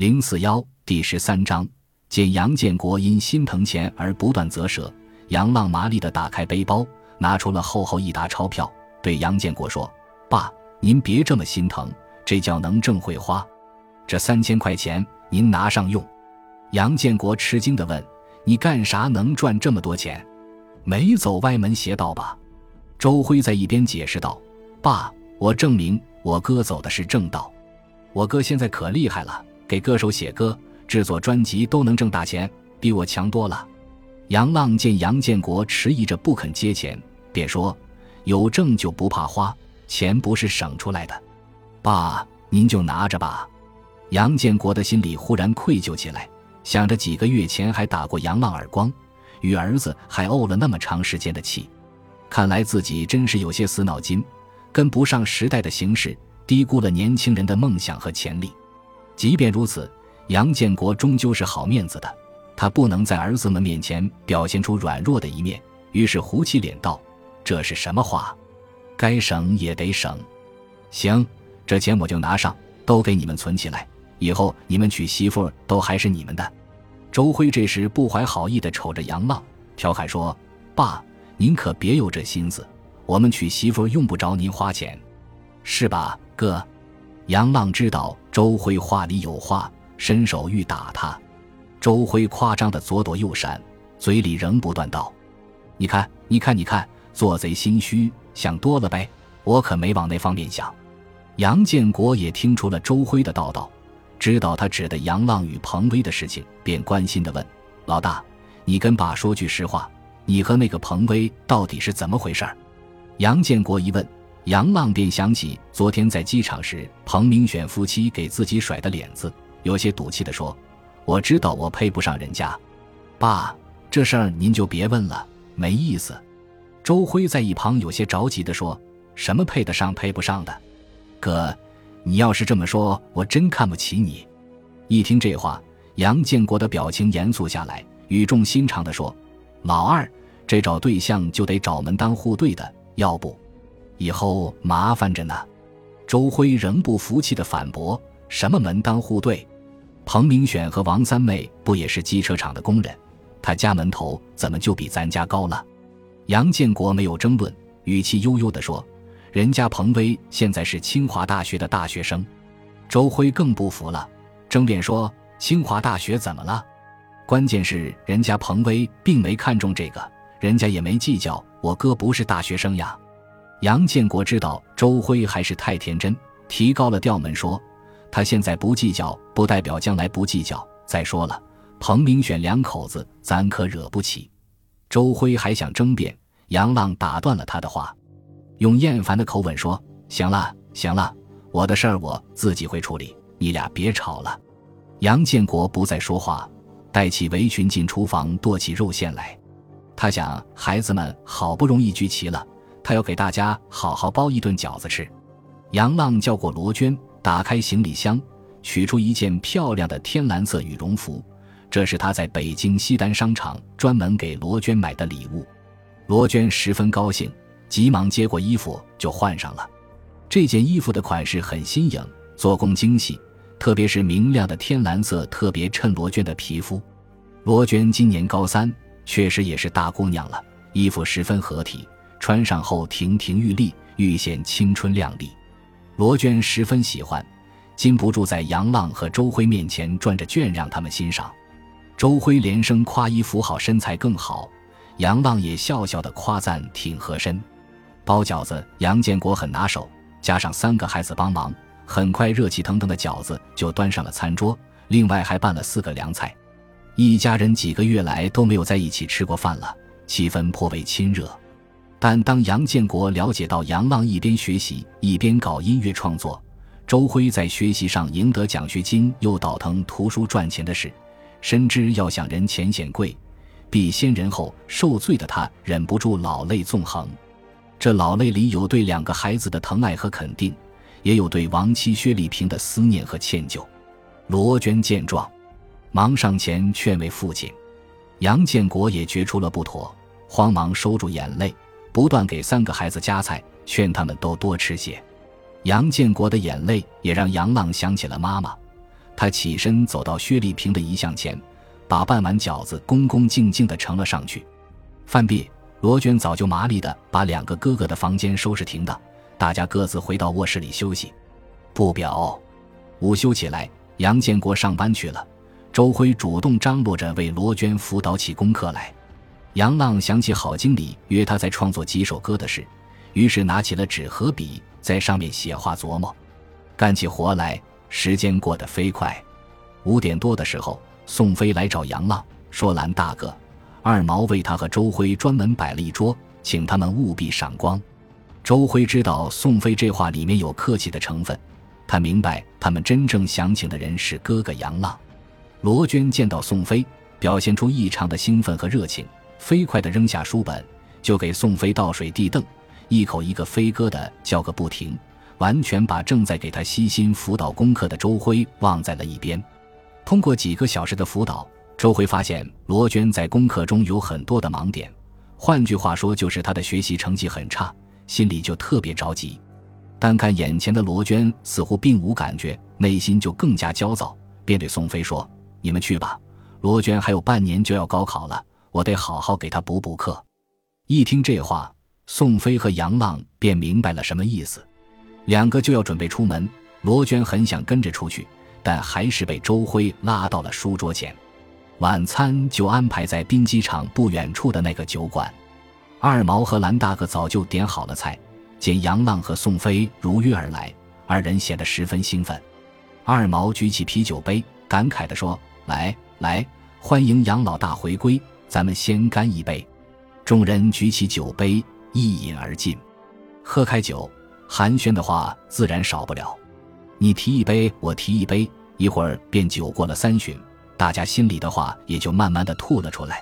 零四幺第十三章，见杨建国因心疼钱而不断折舌，杨浪麻利地打开背包，拿出了厚厚一沓钞票，对杨建国说：“爸，您别这么心疼，这叫能挣会花。这三千块钱您拿上用。”杨建国吃惊地问：“你干啥能赚这么多钱？没走歪门邪道吧？”周辉在一边解释道：“爸，我证明我哥走的是正道。我哥现在可厉害了。”给歌手写歌、制作专辑都能挣大钱，比我强多了。杨浪见杨建国迟疑着不肯接钱，便说：“有挣就不怕花，钱不是省出来的。爸，您就拿着吧。”杨建国的心里忽然愧疚起来，想着几个月前还打过杨浪耳光，与儿子还怄了那么长时间的气，看来自己真是有些死脑筋，跟不上时代的形势，低估了年轻人的梦想和潜力。即便如此，杨建国终究是好面子的，他不能在儿子们面前表现出软弱的一面，于是胡起脸道：“这是什么话？该省也得省。行，这钱我就拿上，都给你们存起来，以后你们娶媳妇都还是你们的。”周辉这时不怀好意地瞅着杨浪，调侃说：“爸，您可别有这心思，我们娶媳妇用不着您花钱，是吧，哥？”杨浪知道周辉话里有话，伸手欲打他。周辉夸张的左躲右闪，嘴里仍不断道：“你看，你看，你看，做贼心虚，想多了呗。我可没往那方面想。”杨建国也听出了周辉的道道，知道他指的杨浪与彭威的事情，便关心的问：“老大，你跟爸说句实话，你和那个彭威到底是怎么回事？”杨建国一问。杨浪便想起昨天在机场时，彭明选夫妻给自己甩的脸子，有些赌气地说：“我知道我配不上人家，爸，这事儿您就别问了，没意思。”周辉在一旁有些着急地说：“什么配得上配不上的？哥，你要是这么说，我真看不起你。”一听这话，杨建国的表情严肃下来，语重心长地说：“老二，这找对象就得找门当户对的，要不……”以后麻烦着呢，周辉仍不服气的反驳：“什么门当户对？彭明选和王三妹不也是机车厂的工人？他家门头怎么就比咱家高了？”杨建国没有争论，语气悠悠地说：“人家彭威现在是清华大学的大学生。”周辉更不服了，争辩说：“清华大学怎么了？关键是人家彭威并没看中这个，人家也没计较我哥不是大学生呀。”杨建国知道周辉还是太天真，提高了调门说：“他现在不计较，不代表将来不计较。再说了，彭明选两口子，咱可惹不起。”周辉还想争辩，杨浪打断了他的话，用厌烦的口吻说：“行了，行了，我的事儿我自己会处理，你俩别吵了。”杨建国不再说话，带起围裙进厨房剁起肉馅来。他想，孩子们好不容易聚齐了。他要给大家好好包一顿饺子吃。杨浪叫过罗娟，打开行李箱，取出一件漂亮的天蓝色羽绒服，这是他在北京西单商场专门给罗娟买的礼物。罗娟十分高兴，急忙接过衣服就换上了。这件衣服的款式很新颖，做工精细，特别是明亮的天蓝色，特别衬罗娟的皮肤。罗娟今年高三，确实也是大姑娘了，衣服十分合体。穿上后亭亭玉立，愈显青春靓丽。罗娟十分喜欢，禁不住在杨浪和周辉面前转着圈，让他们欣赏。周辉连声夸衣服好，身材更好。杨浪也笑笑的夸赞挺合身。包饺子，杨建国很拿手，加上三个孩子帮忙，很快热气腾腾的饺子就端上了餐桌。另外还拌了四个凉菜，一家人几个月来都没有在一起吃过饭了，气氛颇为亲热。但当杨建国了解到杨浪一边学习一边搞音乐创作，周辉在学习上赢得奖学金又倒腾图书赚钱的事，深知要想人前显贵，必先人后受罪的他，忍不住老泪纵横。这老泪里有对两个孩子的疼爱和肯定，也有对亡妻薛丽萍的思念和歉疚。罗娟见状，忙上前劝慰父亲。杨建国也觉出了不妥，慌忙收住眼泪。不断给三个孩子夹菜，劝他们都多吃些。杨建国的眼泪也让杨浪想起了妈妈，他起身走到薛丽萍的遗像前，把半碗饺子恭恭敬敬地呈了上去。饭毕，罗娟早就麻利地把两个哥哥的房间收拾停当，大家各自回到卧室里休息。不表，午休起来，杨建国上班去了，周辉主动张罗着为罗娟辅导起功课来。杨浪想起郝经理约他在创作几首歌的事，于是拿起了纸和笔，在上面写画琢磨。干起活来，时间过得飞快。五点多的时候，宋飞来找杨浪，说：“蓝大哥，二毛为他和周辉专门摆了一桌，请他们务必赏光。”周辉知道宋飞这话里面有客气的成分，他明白他们真正想请的人是哥哥杨浪。罗娟见到宋飞，表现出异常的兴奋和热情。飞快地扔下书本，就给宋飞倒水递凳，一口一个飞哥的叫个不停，完全把正在给他悉心辅导功课的周辉忘在了一边。通过几个小时的辅导，周辉发现罗娟在功课中有很多的盲点，换句话说，就是她的学习成绩很差，心里就特别着急。单看眼前的罗娟，似乎并无感觉，内心就更加焦躁，便对宋飞说：“你们去吧，罗娟还有半年就要高考了。”我得好好给他补补课。一听这话，宋飞和杨浪便明白了什么意思，两个就要准备出门。罗娟很想跟着出去，但还是被周辉拉到了书桌前。晚餐就安排在滨机场不远处的那个酒馆。二毛和蓝大哥早就点好了菜，见杨浪和宋飞如约而来，二人显得十分兴奋。二毛举起啤酒杯，感慨地说：“来来，欢迎杨老大回归。”咱们先干一杯，众人举起酒杯，一饮而尽。喝开酒，寒暄的话自然少不了。你提一杯，我提一杯，一会儿便酒过了三巡，大家心里的话也就慢慢的吐了出来。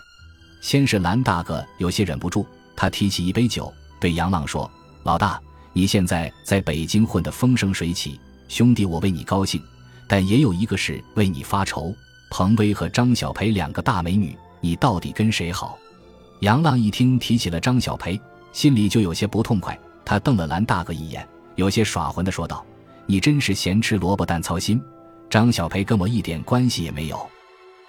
先是蓝大哥有些忍不住，他提起一杯酒，对杨浪说：“老大，你现在在北京混得风生水起，兄弟我为你高兴，但也有一个事为你发愁。彭威和张小培两个大美女。”你到底跟谁好？杨浪一听提起了张小培，心里就有些不痛快。他瞪了蓝大哥一眼，有些耍混的说道：“你真是咸吃萝卜淡操心。张小培跟我一点关系也没有。”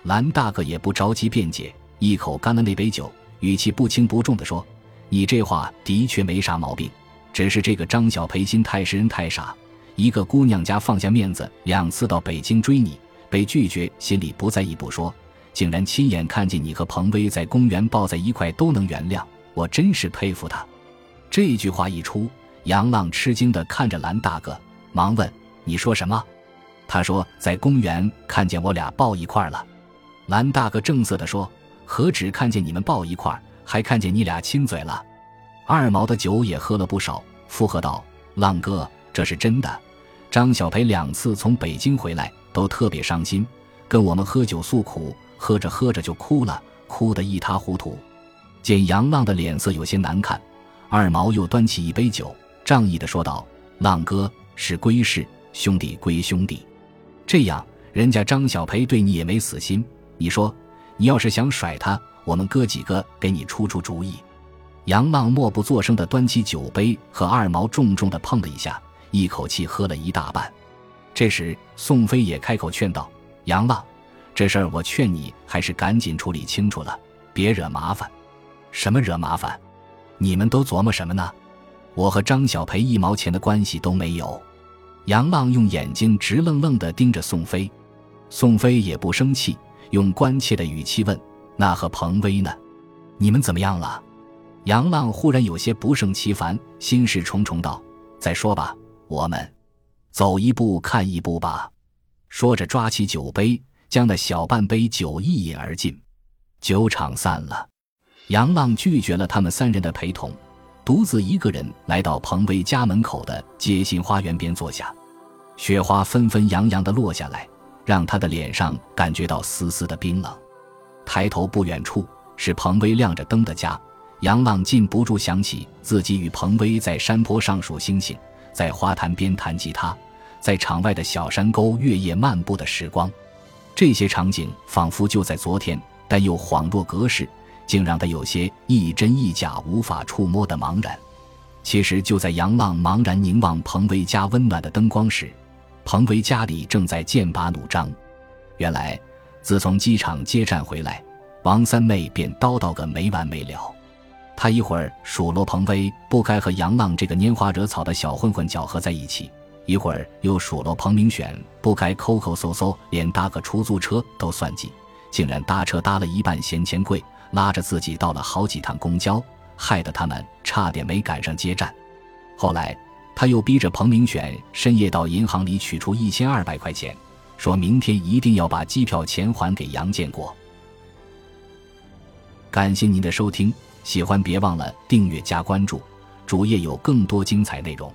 蓝大哥也不着急辩解，一口干了那杯酒，语气不轻不重的说：“你这话的确没啥毛病，只是这个张小培心太实人太傻，一个姑娘家放下面子，两次到北京追你，被拒绝，心里不在意不说。”竟然亲眼看见你和彭威在公园抱在一块都能原谅，我真是佩服他。这句话一出，杨浪吃惊地看着蓝大哥，忙问：“你说什么？”他说：“在公园看见我俩抱一块了。”蓝大哥正色地说：“何止看见你们抱一块，还看见你俩亲嘴了。”二毛的酒也喝了不少，附和道：“浪哥，这是真的。张小培两次从北京回来，都特别伤心，跟我们喝酒诉苦。”喝着喝着就哭了，哭得一塌糊涂。见杨浪的脸色有些难看，二毛又端起一杯酒，仗义的说道：“浪哥是归是，兄弟归兄弟。这样，人家张小培对你也没死心。你说，你要是想甩他，我们哥几个给你出出主意。”杨浪默不作声的端起酒杯，和二毛重重的碰了一下，一口气喝了一大半。这时，宋飞也开口劝道：“杨浪。”这事儿我劝你还是赶紧处理清楚了，别惹麻烦。什么惹麻烦？你们都琢磨什么呢？我和张小培一毛钱的关系都没有。杨浪用眼睛直愣愣地盯着宋飞，宋飞也不生气，用关切的语气问：“那和彭威呢？你们怎么样了？”杨浪忽然有些不胜其烦，心事重重道：“再说吧，我们走一步看一步吧。”说着，抓起酒杯。将那小半杯酒一饮而尽，酒场散了。杨浪拒绝了他们三人的陪同，独自一个人来到彭威家门口的街心花园边坐下。雪花纷纷扬扬地落下来，让他的脸上感觉到丝丝的冰冷。抬头不远处是彭威亮着灯的家，杨浪禁不住想起自己与彭威在山坡上数星星，在花坛边弹吉他，在场外的小山沟月夜漫步的时光。这些场景仿佛就在昨天，但又恍若隔世，竟让他有些一真一假、无法触摸的茫然。其实就在杨浪茫然凝望彭威家温暖的灯光时，彭威家里正在剑拔弩张。原来，自从机场接站回来，王三妹便叨叨个没完没了。她一会儿数落彭威不该和杨浪这个拈花惹草的小混混搅和在一起，一会儿又数落彭明选不该抠抠搜搜，连搭个出租车都算计，竟然搭车搭了一半嫌钱贵，拉着自己倒了好几趟公交，害得他们差点没赶上接站。后来，他又逼着彭明选深夜到银行里取出一千二百块钱。说明天一定要把机票钱还给杨建国。感谢您的收听，喜欢别忘了订阅加关注，主页有更多精彩内容。